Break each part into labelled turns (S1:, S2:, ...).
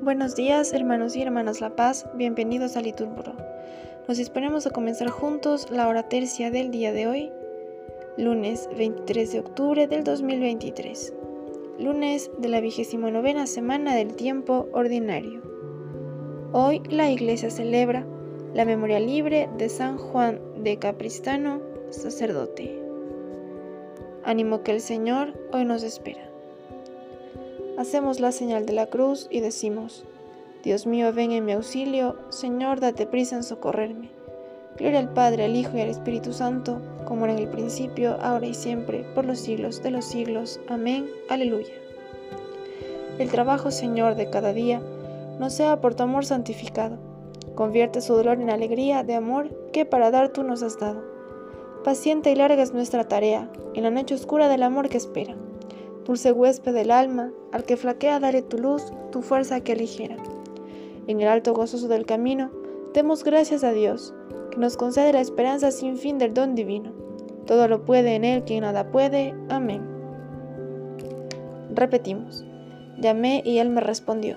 S1: Buenos días, hermanos y hermanas La Paz, bienvenidos a Liturgo. Nos disponemos a comenzar juntos la hora tercia del día de hoy, lunes 23 de octubre del 2023, lunes de la vigésima semana del tiempo ordinario. Hoy la Iglesia celebra la memoria libre de San Juan de Capristano, sacerdote. Ánimo que el Señor hoy nos espera. Hacemos la señal de la cruz y decimos, Dios mío, ven en mi auxilio, Señor, date prisa en socorrerme. Gloria al Padre, al Hijo y al Espíritu Santo, como era en el principio, ahora y siempre, por los siglos de los siglos. Amén. Aleluya. El trabajo, Señor, de cada día, no sea por tu amor santificado. Convierte su dolor en alegría de amor que para dar tú nos has dado. Paciente y larga es nuestra tarea, en la noche oscura del amor que espera. Dulce huésped del alma, al que flaquea dale tu luz, tu fuerza que aligera. En el alto gozoso del camino, demos gracias a Dios, que nos concede la esperanza sin fin del don divino. Todo lo puede en Él quien nada puede. Amén. Repetimos. Llamé y Él me respondió.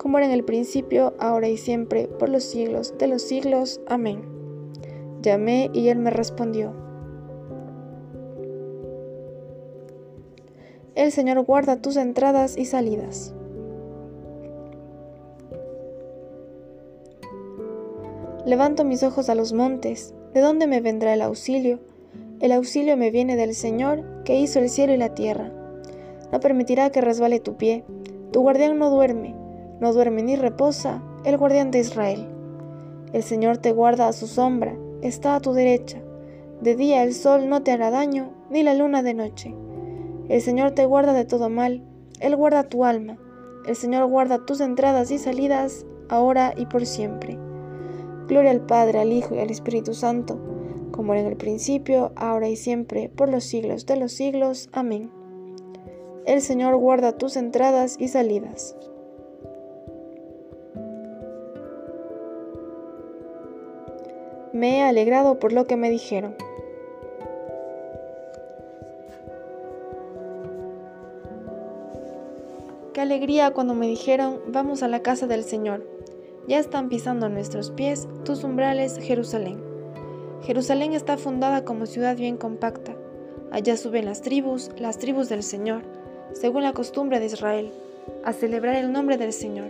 S1: como era en el principio, ahora y siempre, por los siglos de los siglos. Amén. Llamé y él me respondió. El Señor guarda tus entradas y salidas. Levanto mis ojos a los montes, ¿de dónde me vendrá el auxilio? El auxilio me viene del Señor, que hizo el cielo y la tierra. No permitirá que resbale tu pie. Tu guardián no duerme, no duerme ni reposa, el guardián de Israel. El Señor te guarda a su sombra, está a tu derecha. De día el sol no te hará daño, ni la luna de noche. El Señor te guarda de todo mal, Él guarda tu alma. El Señor guarda tus entradas y salidas, ahora y por siempre. Gloria al Padre, al Hijo y al Espíritu Santo, como era en el principio, ahora y siempre, por los siglos de los siglos. Amén. El Señor guarda tus entradas y salidas. Me he alegrado por lo que me dijeron. Qué alegría cuando me dijeron, vamos a la casa del Señor. Ya están pisando a nuestros pies tus umbrales, Jerusalén. Jerusalén está fundada como ciudad bien compacta. Allá suben las tribus, las tribus del Señor, según la costumbre de Israel, a celebrar el nombre del Señor.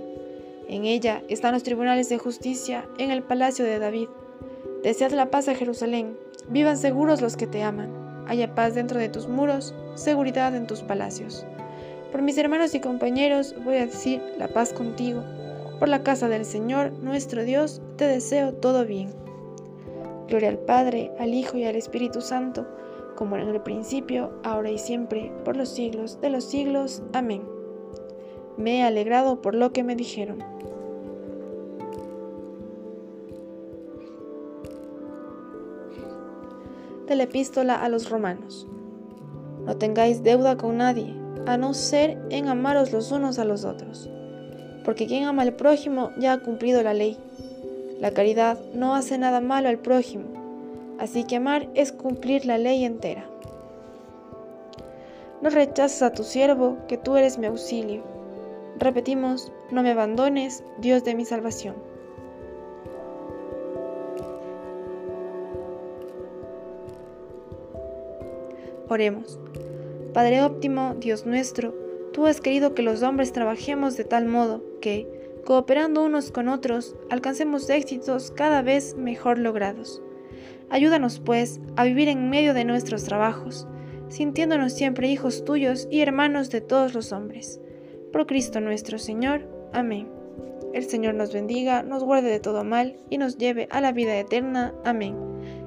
S1: En ella están los tribunales de justicia en el palacio de David. Desead la paz a Jerusalén, vivan seguros los que te aman. Haya paz dentro de tus muros, seguridad en tus palacios. Por mis hermanos y compañeros voy a decir la paz contigo. Por la casa del Señor, nuestro Dios, te deseo todo bien. Gloria al Padre, al Hijo y al Espíritu Santo, como en el principio, ahora y siempre, por los siglos de los siglos. Amén. Me he alegrado por lo que me dijeron. De la epístola a los romanos. No tengáis deuda con nadie a no ser en amaros los unos a los otros. Porque quien ama al prójimo ya ha cumplido la ley. La caridad no hace nada malo al prójimo, así que amar es cumplir la ley entera. No rechaces a tu siervo, que tú eres mi auxilio. Repetimos, no me abandones, Dios de mi salvación. Oremos. Padre óptimo, Dios nuestro, tú has querido que los hombres trabajemos de tal modo que, cooperando unos con otros, alcancemos éxitos cada vez mejor logrados. Ayúdanos, pues, a vivir en medio de nuestros trabajos, sintiéndonos siempre hijos tuyos y hermanos de todos los hombres. Por Cristo nuestro Señor. Amén. el Señor nos bendiga, nos guarde de todo mal y nos lleve a la vida eterna. Amén.